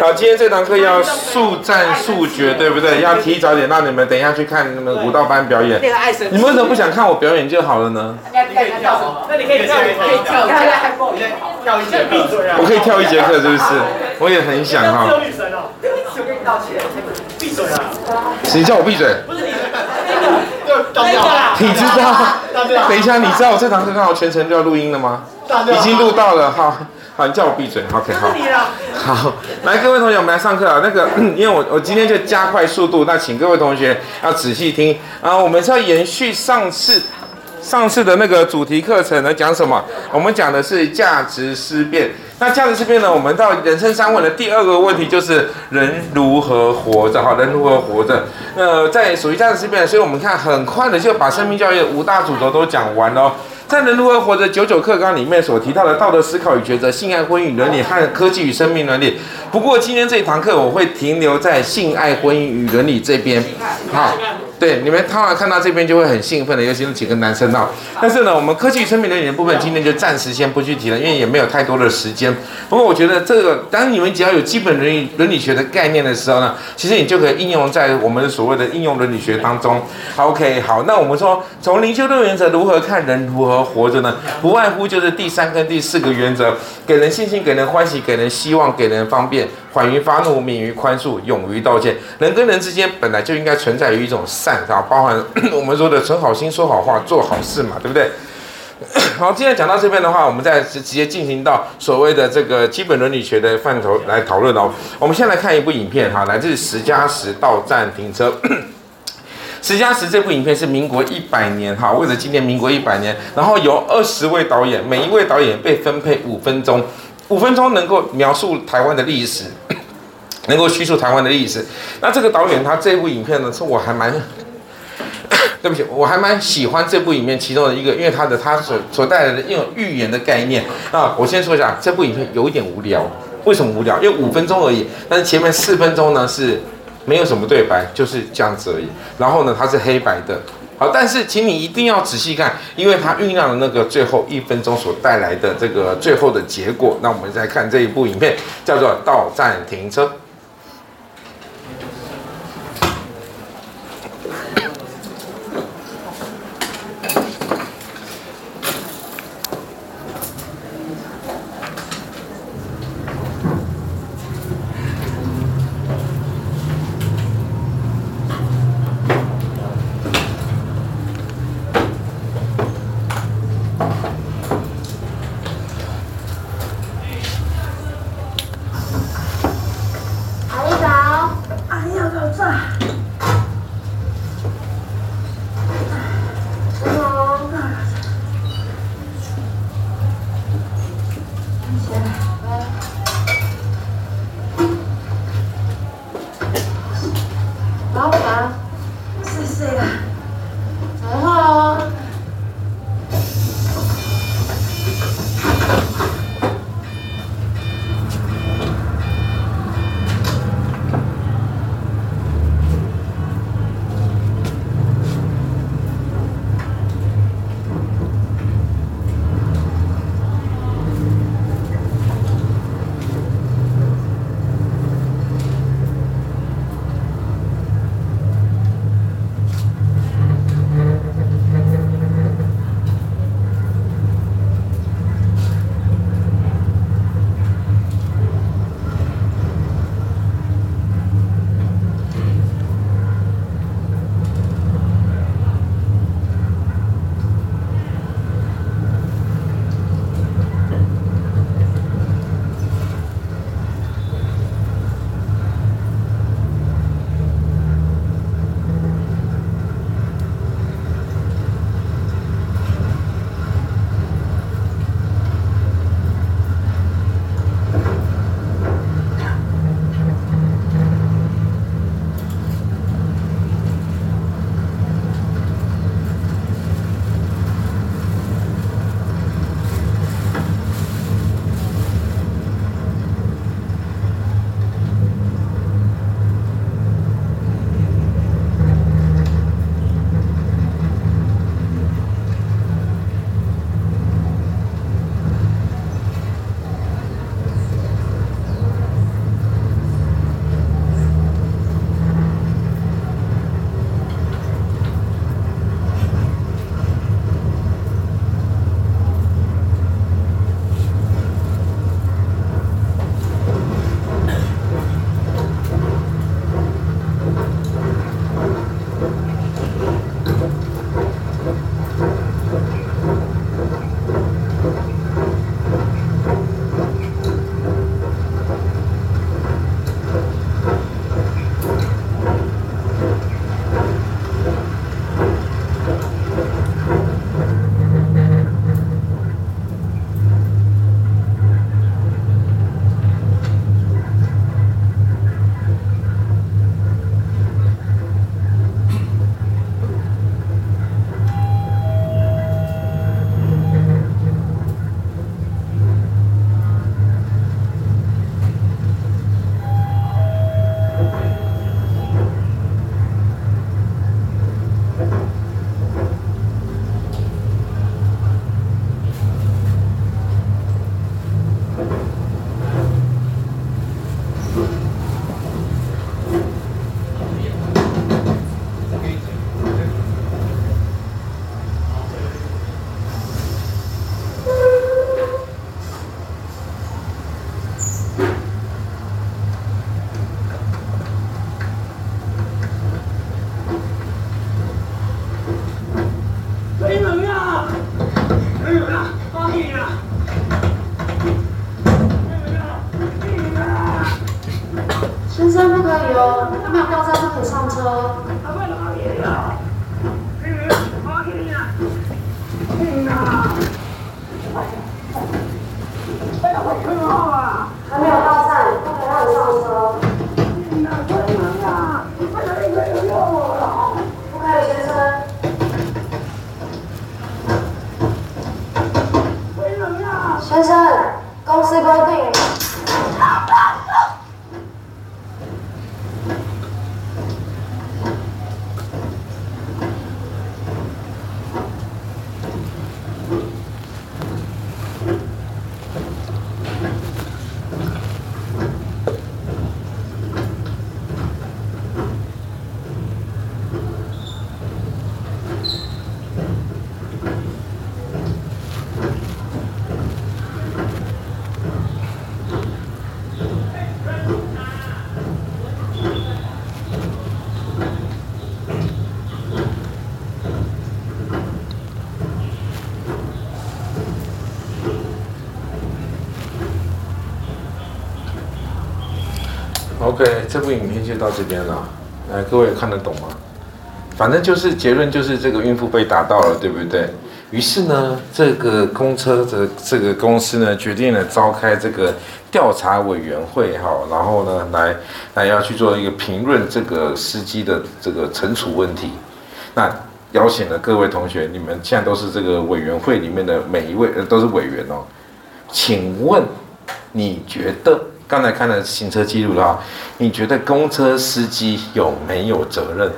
好，今天这堂课要速战速决，对不对？要提早点让你们等一下去看你们舞蹈班表演。你们为什么不想看我表演就好了呢？那你可以跳，那你可以跳，可以跳，跳一节课。我可以跳一节课，是不是？我也很想哈。女神哦，我跟你道歉，闭嘴啊！谁叫我闭嘴？不是你，那个，你知道？等一下，你知道我这堂课刚好全程都要录音了吗？已经录到了，好。好，你叫我闭嘴，OK，好。好，来，各位同学，我们来上课啊。那个，因为我我今天就加快速度，那请各位同学要仔细听啊。我们是要延续上次上次的那个主题课程呢讲什么？我们讲的是价值思辨。那价值思辨呢？我们到人生三问的第二个问题就是人如何活着？哈，人如何活着？呃，在属于价值思辨，所以我们看很快的就把生命教育五大主轴都讲完了。在人如何活着九九课纲里面所提到的道德思考与抉择、性爱婚姻伦理和科技与生命伦理。不过今天这一堂课我会停留在性爱婚姻与伦理这边。好，对，你们看完看到这边就会很兴奋的，尤其是几个男生啊。但是呢，我们科技与生命伦理的部分今天就暂时先不去提了，因为也没有太多的时间。不过我觉得这个，当你们只要有基本伦理伦理学的概念的时候呢，其实你就可以应用在我们所谓的应用伦理学当中。OK，好，那我们说从灵修六原则如何看人如何活着呢？不外乎就是第三跟第四个原则：给人信心，给人欢喜，给人希望，给人方便，缓于发怒，免于宽恕，勇于道歉。人跟人之间本来就应该存在于一种善，啊，包含 我们说的存好心、说好话、做好事嘛，对不对？好，今天讲到这边的话，我们再直接进行到所谓的这个基本伦理学的范畴来讨论哦。我们先来看一部影片哈，来自十加十到站停车。十加十这部影片是民国一百年哈，为了纪念民国一百年，然后有二十位导演，每一位导演被分配五分钟，五分钟能够描述台湾的历史，能够叙述台湾的历史。那这个导演他这部影片呢，是我还蛮。对不起，我还蛮喜欢这部影片其中的一个，因为他的他所所带来的一种寓言的概念啊。我先说一下，这部影片有一点无聊，为什么无聊？因为五分钟而已，但是前面四分钟呢是没有什么对白，就是这样子而已。然后呢，它是黑白的，好，但是请你一定要仔细看，因为它酝酿的那个最后一分钟所带来的这个最后的结果。那我们再看这一部影片，叫做《到站停车》。OK，这部影片就到这边了。来，各位看得懂吗？反正就是结论，就是这个孕妇被打到了，对不对？于是呢，这个公车的这个公司呢，决定了召开这个调查委员会，哈，然后呢，来来要去做一个评论这个司机的这个惩处问题。那邀请了各位同学，你们现在都是这个委员会里面的每一位，呃，都是委员哦。请问你觉得？刚才看了行车记录了哈，你觉得公车司机有没有责任？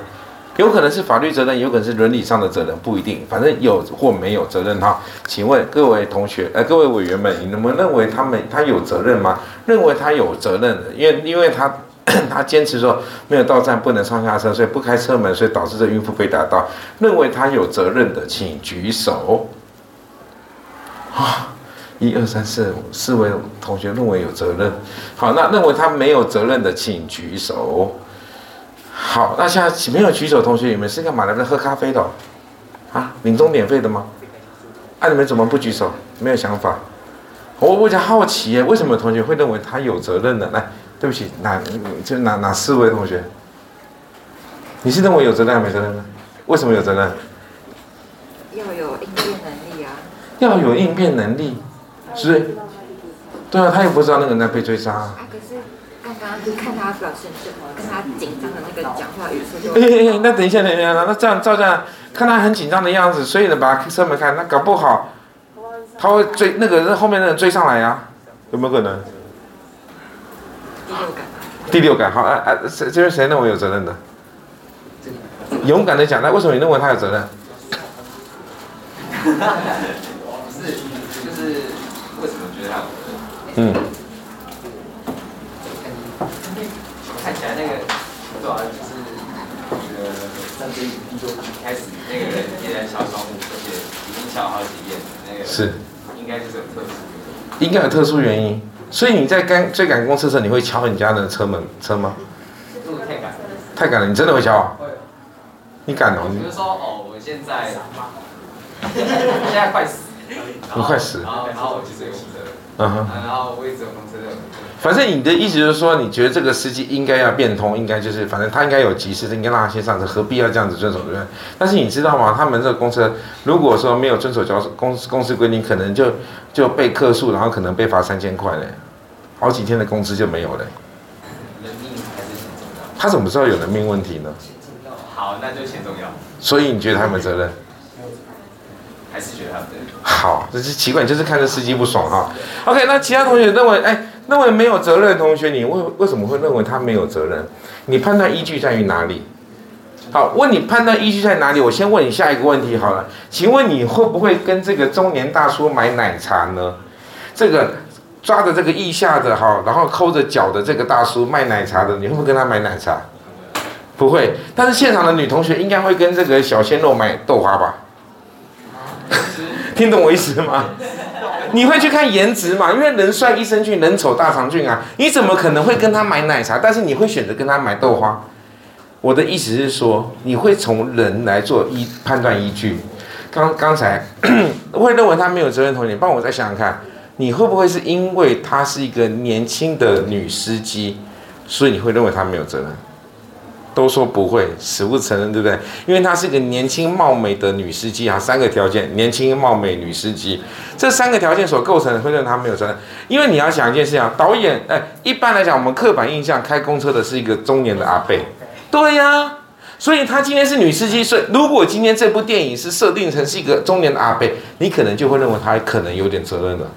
有可能是法律责任，有可能是伦理上的责任，不一定。反正有或没有责任哈。请问各位同学，呃，各位委员们，你们认为他们他有责任吗？认为他有责任的，因为因为他 他坚持说没有到站不能上下车，所以不开车门，所以导致这孕妇被打到。认为他有责任的，请举手。啊。一二三四五四位同学认为有责任，好，那认为他没有责任的请举手。好，那现在没有举手同学，你们是干嘛来的？喝咖啡的？啊，领钟免费的吗？啊，你们怎么不举手？没有想法？我我比较好奇耶，为什么同学会认为他有责任呢？来，对不起，哪就哪哪四位同学？你是认为有责任还是没责任呢？为什么有责任？要有应变能力啊。要有应变能力。是，对啊，他也不知道那个人在被追杀。啊，可是刚刚就看他表现，就跟他紧张的那个讲话语速就。哎哎哎，那等一下，等一下，那这样照这样，看他很紧张的样子，所以呢，把车门开，那搞不好他会追那个人后面的人追上来呀，啊，有没有可能？第六感。第六感，好，哎哎，谁这边谁认为有责任的？勇敢的讲，那为什么你认为他有责任？嗯，看起来那个主要就是那个战争一就开始那个人也在敲窗户，而且已经敲好几遍，那个是应该就是有特殊，应该有特殊原因。所以你在赶追赶公车时，你会敲你家的车门车吗？太赶了，太赶了，你真的会敲啊？会。你敢哦？比如说哦，我现在 现在快死，你快死，然后然后我其实有。嗯哼，然后我一直有公车的。反正你的意思就是说，你觉得这个司机应该要变通，应该就是，反正他应该有急事，应该让他先上车，何必要这样子遵守对不对？但是你知道吗？他们这个公车，如果说没有遵守交公公司规定，可能就就被客诉，然后可能被罚三千块嘞，好几天的工资就没有了。人命还是钱重要。他怎么知道有人命问题呢？好，那就钱重要。所以你觉得他们责任？还是觉得他们责任？好，这是奇怪，就是看这司机不爽哈。OK，那其他同学认为，哎，认为没有责任的同学，你为为什么会认为他没有责任？你判断依据在于哪里？好，问你判断依据在哪里？我先问你下一个问题好了，请问你会不会跟这个中年大叔买奶茶呢？这个抓着这个腋下的哈，然后抠着脚的这个大叔卖奶茶的，你会不会跟他买奶茶？不会。但是现场的女同学应该会跟这个小鲜肉买豆花吧？听懂我意思吗？你会去看颜值吗？因为人帅一生俊，人丑大肠俊啊！你怎么可能会跟他买奶茶？但是你会选择跟他买豆花？我的意思是说，你会从人来做依判断依据。刚刚才 会认为他没有责任，同学，帮我再想想看，你会不会是因为他是一个年轻的女司机，所以你会认为他没有责任。都说不会，死不承认，对不对？因为她是一个年轻貌美的女司机啊，三个条件：年轻貌美女司机，这三个条件所构成的，会认为她没有责任。因为你要想一件事情啊，导演，哎，一般来讲，我们刻板印象开公车的是一个中年的阿贝，对呀、所以她今天是女司机，所以如果今天这部电影是设定成是一个中年的阿贝，你可能就会认为她可能有点责任了。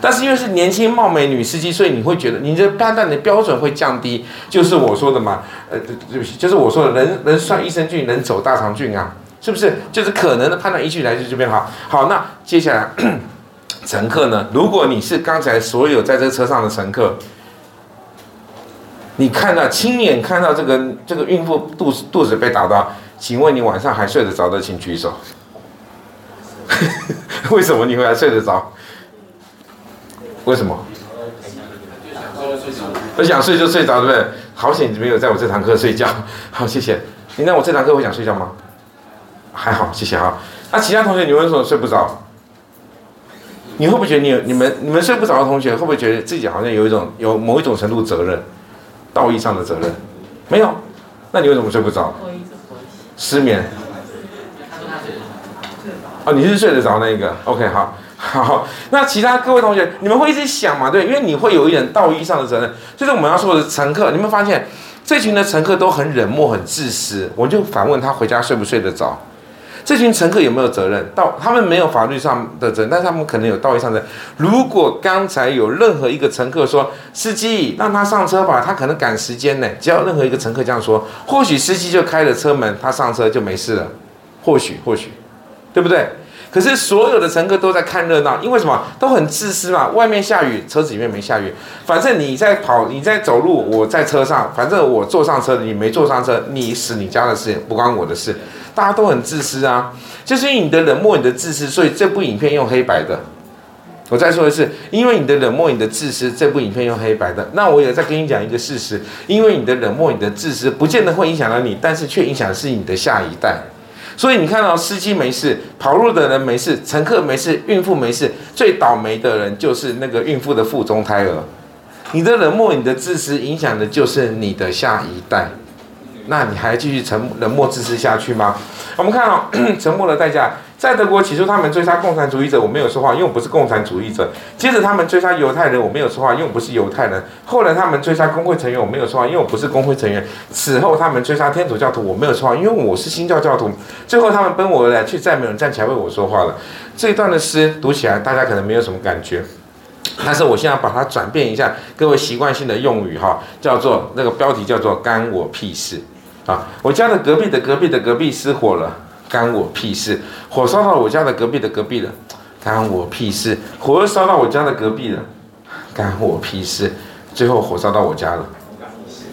但是因为是年轻貌美女司机，所以你会觉得你的判断的标准会降低，就是我说的嘛，呃，对不起，就是我说的人人算益生菌，人走大肠菌啊，是不是？就是可能的判断依据来自这边好，好，那接下来 乘客呢？如果你是刚才所有在这车上的乘客，你看到亲眼看到这个这个孕妇肚子肚子被打到，请问你晚上还睡得着的，请举手。为什么你会还睡得着？为什么？我想睡就睡着，对不对？好险你没有在我这堂课睡觉。好，谢谢。你那我这堂课会想睡觉吗？还好，谢谢啊。那其他同学，你为什么睡不着？你会不会觉得你、你们、你们睡不着的同学，会不会觉得自己好像有一种有某一种程度责任，道义上的责任？没有。那你为什么睡不着？失眠。哦，你是睡得着那一个？OK，好。好，那其他各位同学，你们会一直想嘛？对，因为你会有一点道义上的责任。就是我们要说的乘客，你们发现这群的乘客都很冷漠、很自私。我就反问他回家睡不睡得着？这群乘客有没有责任？到他们没有法律上的责任，但是他们可能有道义上的。如果刚才有任何一个乘客说司机让他上车吧，他可能赶时间呢。只要任何一个乘客这样说，或许司机就开了车门，他上车就没事了。或许，或许，对不对？可是所有的乘客都在看热闹，因为什么？都很自私嘛。外面下雨，车子里面没下雨。反正你在跑，你在走路，我在车上。反正我坐上车，你没坐上车，你死你家的事，不关我的事。大家都很自私啊，就是因为你的冷漠，你的自私，所以这部影片用黑白的。我再说一次，因为你的冷漠，你的自私，这部影片用黑白的。那我也再跟你讲一个事实，因为你的冷漠，你的自私，不见得会影响到你，但是却影响的是你的下一代。所以你看到司机没事，跑路的人没事，乘客没事，孕妇没事，最倒霉的人就是那个孕妇的腹中胎儿。你的冷漠，你的自私，影响的就是你的下一代。那你还继续沉冷漠自私下去吗？我们看哦，沉默的代价。在德国起初，他们追杀共产主义者，我没有说话，因为我不是共产主义者。接着他们追杀犹太人，我没有说话，因为我不是犹太人。后来他们追杀工会成员，我没有说话，因为我不是工会成员。此后他们追杀天主教徒，我没有说话，因为我是新教教徒。最后他们奔我而来，却再没有人站起来为我说话了。这一段的诗读起来，大家可能没有什么感觉，但是我现在把它转变一下，各位习惯性的用语哈，叫做那个标题叫做“干我屁事”啊！我家的隔壁的隔壁的隔壁失火了。干我屁事！火烧到我家的隔壁的隔壁了，干我屁事！火又烧到我家的隔壁了，干我屁事！最后火烧到我家了，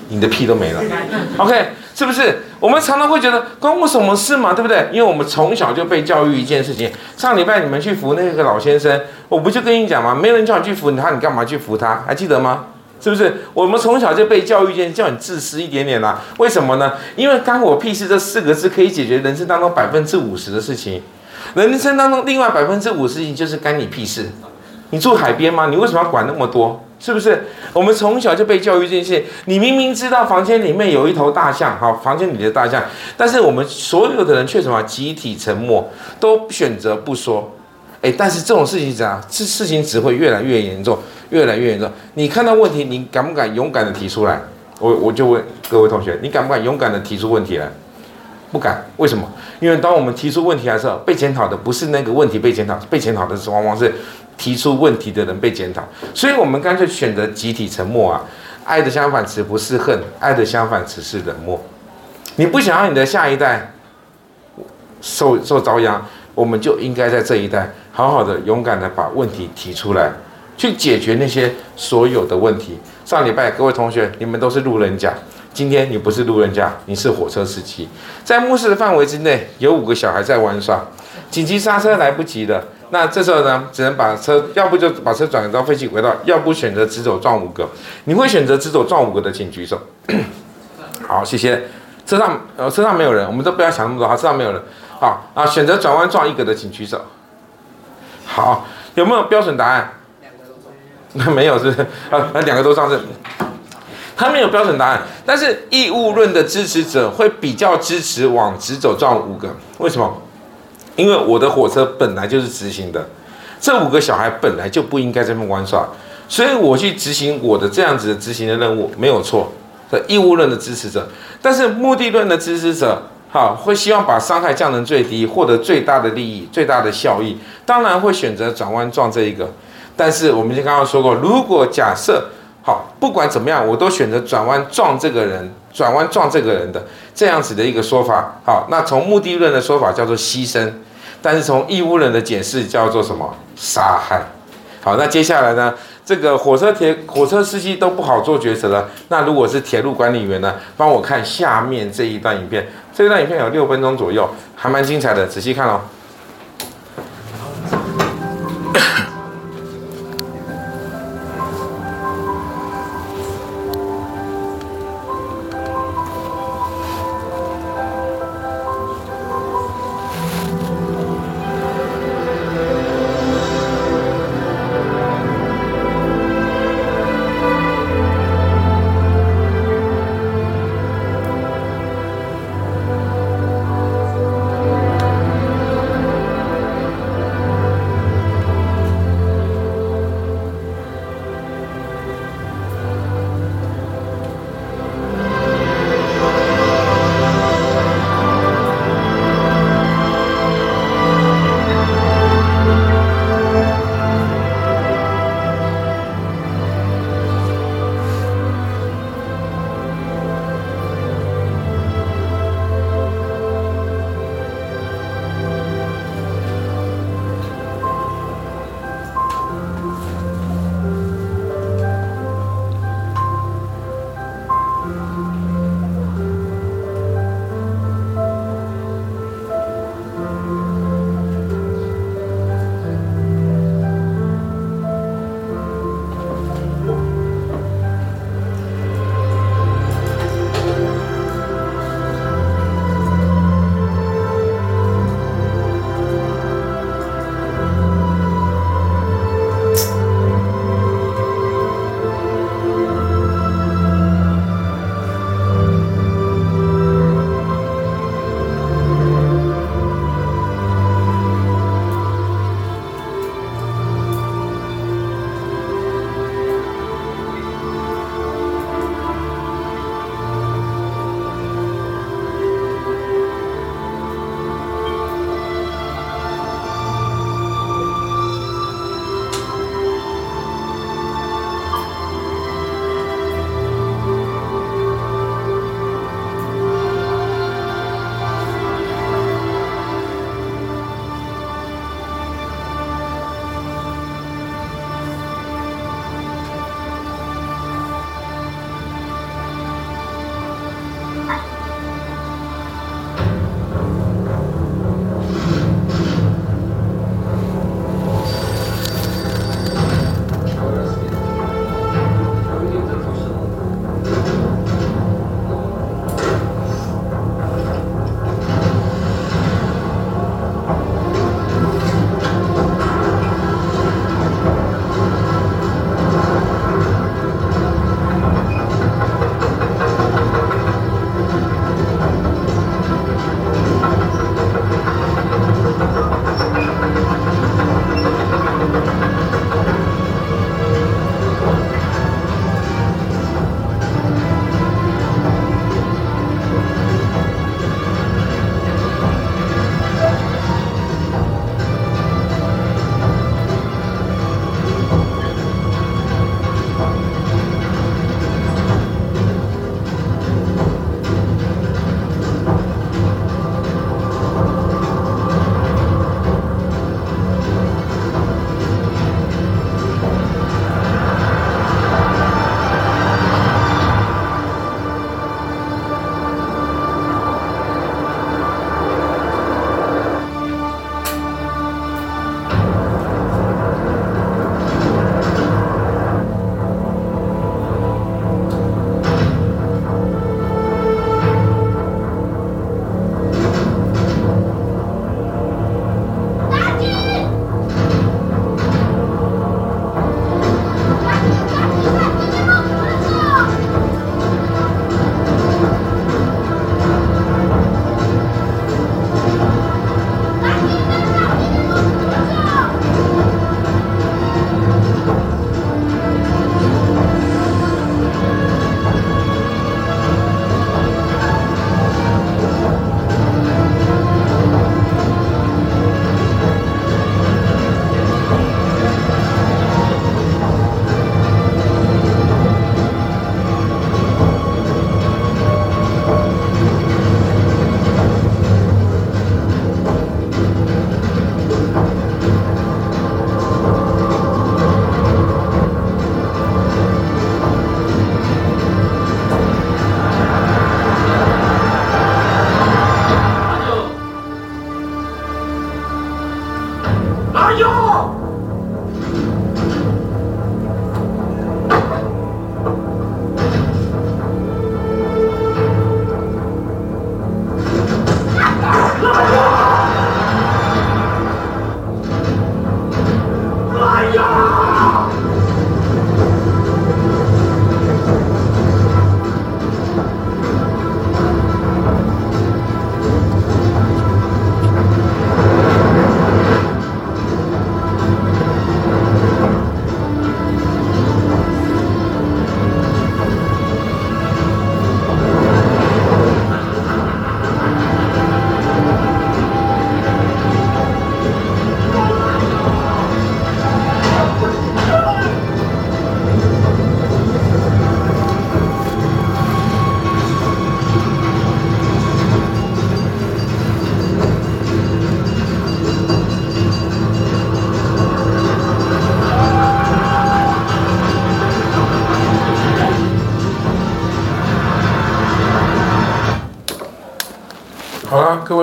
你的屁都没了。OK，是不是？我们常常会觉得关我什么事嘛，对不对？因为我们从小就被教育一件事情。上礼拜你们去扶那个老先生，我不就跟你讲吗？没人叫你去扶他，你干嘛去扶他？还记得吗？是不是我们从小就被教育，就叫你自私一点点啦？为什么呢？因为“干我屁事”这四个字可以解决人生当中百分之五十的事情。人生当中另外百分之五十事情就是干你屁事。你住海边吗？你为什么要管那么多？是不是？我们从小就被教育这些。你明明知道房间里面有一头大象，好，房间里的大象，但是我们所有的人却什么？集体沉默，都选择不说。哎，但是这种事情怎样？这事情只会越来越严重。越来越严重。你看到问题，你敢不敢勇敢的提出来？我我就问各位同学，你敢不敢勇敢的提出问题来？不敢。为什么？因为当我们提出问题的时候，被检讨的不是那个问题被检讨，被检讨的是往往是提出问题的人被检讨。所以我们干脆选择集体沉默啊！爱的相反词不是恨，爱的相反词是冷漠。你不想让你的下一代受受遭殃，我们就应该在这一代好好的勇敢的把问题提出来。去解决那些所有的问题。上礼拜各位同学，你们都是路人甲，今天你不是路人甲，你是火车司机。在目视的范围之内，有五个小孩在玩耍，紧急刹车来不及了。那这时候呢，只能把车，要不就把车转到废弃轨道，要不选择直走撞五个。你会选择直走撞五个的，请举手。好，谢谢。车上呃，车上没有人，我们都不要想那么多，好，车上没有人。好啊，选择转弯撞一个的，请举手。好，有没有标准答案？那 没有是，是啊，那两个都上阵。他没有标准答案，但是义务论的支持者会比较支持往直走撞五个，为什么？因为我的火车本来就是直行的，这五个小孩本来就不应该这么玩耍，所以我去执行我的这样子的执行的任务没有错。义务论的支持者，但是目的论的支持者，好，会希望把伤害降成最低，获得最大的利益、最大的效益，当然会选择转弯撞这一个。但是我们就刚刚说过，如果假设好，不管怎么样，我都选择转弯撞这个人，转弯撞这个人的这样子的一个说法，好，那从目的论的说法叫做牺牲，但是从义务论的解释叫做什么？杀害。好，那接下来呢？这个火车铁火车司机都不好做抉择了。那如果是铁路管理员呢？帮我看下面这一段影片。这一段影片有六分钟左右，还蛮精彩的，仔细看哦。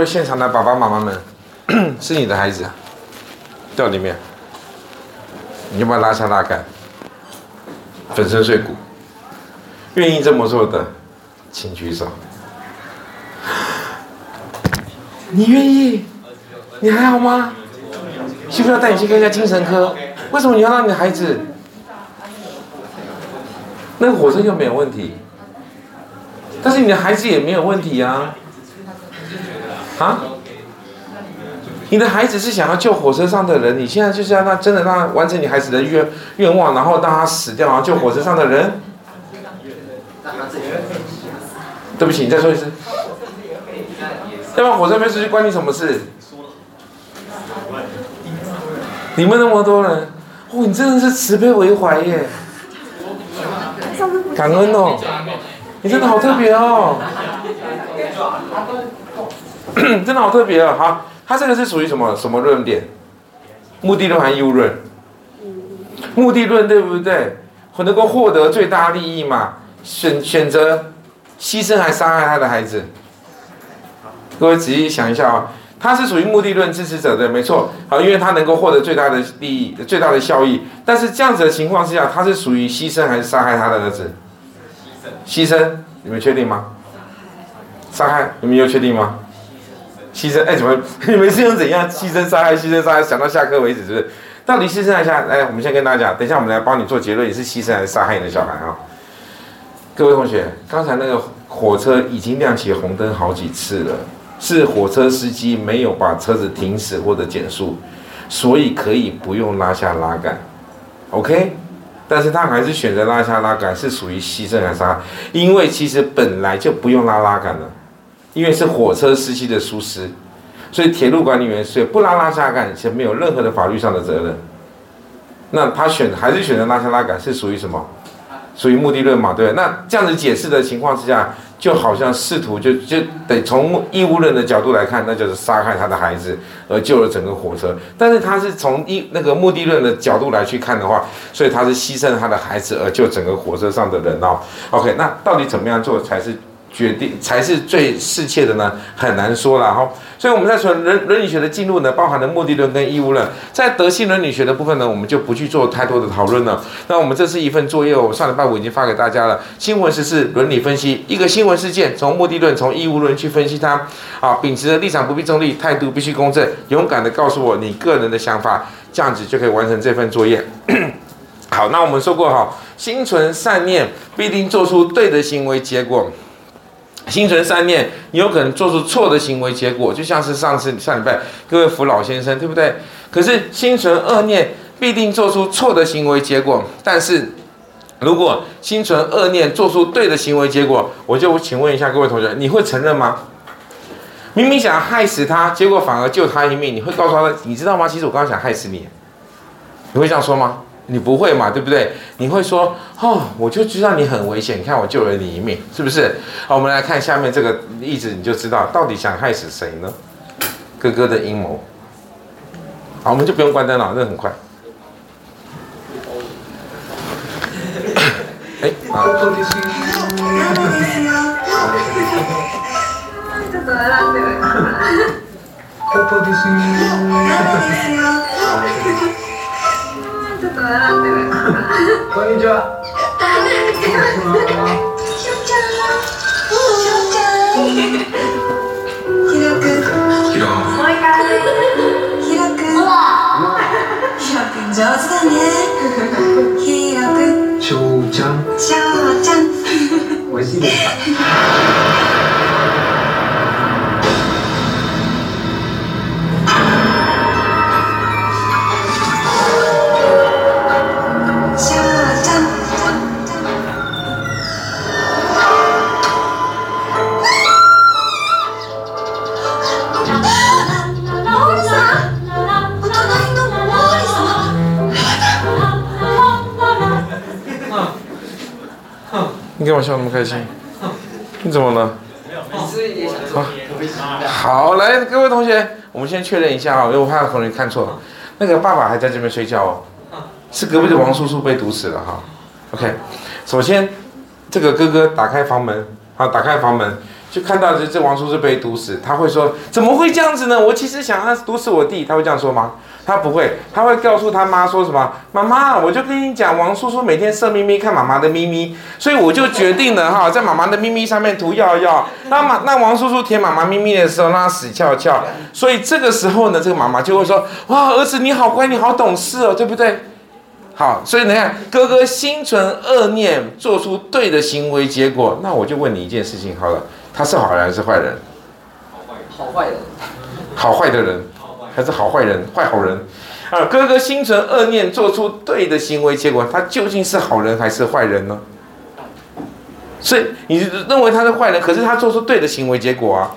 位现场的爸爸妈妈们，是你的孩子啊，掉里面，你要不要拉下拉杆，粉身碎骨？愿意这么做的，请举手。你愿意？你还好吗？需不需要带你去看一下精神科？为什么你要让你的孩子？那个火车又没有问题，但是你的孩子也没有问题啊。啊？你的孩子是想要救火车上的人，你现在就是要让真的让他完成你孩子的愿愿望，然后让他死掉，然后救火车上的人。对不起，你再说一次。要不然火车没出去关你什么事？你们那么多人，哦，你真的是慈悲为怀耶。感恩哦，你真的好特别哦。真的好特别啊，好，他这个是属于什么什么论点？目的论还是义务论？目的论对不对？能够获得最大利益嘛？选选择牺牲还杀害他的孩子？各位仔细想一下啊，他是属于目的论支持者的，没错。好，因为他能够获得最大的利益、最大的效益。但是这样子的情况之下，他是属于牺牲还是杀害他的儿子？牺牲，你们确定吗？杀害，你们有确定吗？牺牲，哎，怎么 你们是用怎样牺牲、杀害、牺牲、杀害，想到下课为止，是不是？到底牺牲还是杀害？来，我们先跟大家讲，等一下我们来帮你做结论，你是牺牲还是杀害你的小孩啊？各位同学，刚才那个火车已经亮起红灯好几次了，是火车司机没有把车子停驶或者减速，所以可以不用拉下拉杆，OK？但是他还是选择拉下拉杆，是属于牺牲还是杀害？因为其实本来就不用拉拉杆了。因为是火车司机的疏失，所以铁路管理员所以不拉拉下杆，且没有任何的法律上的责任。那他选还是选择拉下拉杆，是属于什么？属于目的论嘛？对。那这样子解释的情况之下，就好像试图就就得从义务论的角度来看，那就是杀害他的孩子而救了整个火车。但是他是从一那个目的论的角度来去看的话，所以他是牺牲他的孩子而救整个火车上的人哦。OK，那到底怎么样做才是？决定才是最适切的呢，很难说了哈。所以我们在说伦伦理学的进入呢，包含了目的论跟义务论。在德性伦理学的部分呢，我们就不去做太多的讨论了。那我们这是一份作业，我上礼拜五已经发给大家了。新闻时事伦理分析，一个新闻事件从目的论、从义务论去分析它。啊，秉持的立场不必中立，态度必须公正，勇敢的告诉我你个人的想法，这样子就可以完成这份作业。好，那我们说过哈，心存善念必定做出对的行为结果。心存善念，你有可能做出错的行为，结果就像是上次上礼拜各位扶老先生，对不对？可是心存恶念，必定做出错的行为结果。但是如果心存恶念，做出对的行为结果，我就请问一下各位同学，你会承认吗？明明想害死他，结果反而救他一命，你会告诉他，你知道吗？其实我刚刚想害死你，你会这样说吗？你不会嘛，对不对？你会说，哦，我就知道你很危险，你看我救了你一命，是不是？好，我们来看下面这个例子，你就知道到底想害死谁呢？哥哥的阴谋。好，我们就不用关灯了，那很快。哎，啊。ちょっと笑ってるこんにちはしょちゃんしょちゃん。ひろくん。ひろ。もう一回。ひろくん。ひろくん上手だね。ひろくん。しょうちゃん。しょうちゃん。美味しいですか。笑那么开心？你怎么了？好，来，各位同学，我们先确认一下啊，因为我怕有同学看错了。那个爸爸还在这边睡觉哦，是隔壁的王叔叔被毒死了哈。OK，首先这个哥哥打开房门，好，打开房门，就看到这这王叔叔被毒死，他会说怎么会这样子呢？我其实想他毒死我弟，他会这样说吗？他不会，他会告诉他妈说什么？妈妈，我就跟你讲，王叔叔每天色眯眯看妈妈的咪咪，所以我就决定了 哈，在妈妈的咪咪上面涂药药。那妈，那王叔叔舔妈妈咪咪的时候，让他死翘翘。所以这个时候呢，这个妈妈就会说：哇，儿子你好乖，你好懂事哦，对不对？好，所以你看，哥哥心存恶念，做出对的行为，结果，那我就问你一件事情好了，他是好人还是坏人？好坏人。好坏的人。还是好坏人，坏好人，啊！哥哥心存恶念，做出对的行为，结果他究竟是好人还是坏人呢？所以你认为他是坏人，可是他做出对的行为，结果啊，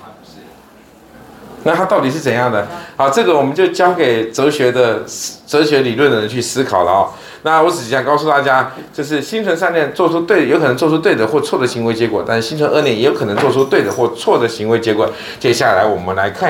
那他到底是怎样的？好，这个我们就交给哲学的哲学理论的人去思考了哦。那我只想告诉大家，就是心存善念，做出对，有可能做出对的或错的行为结果；但是心存恶念，也有可能做出对的或错的行为结果。接下来我们来看。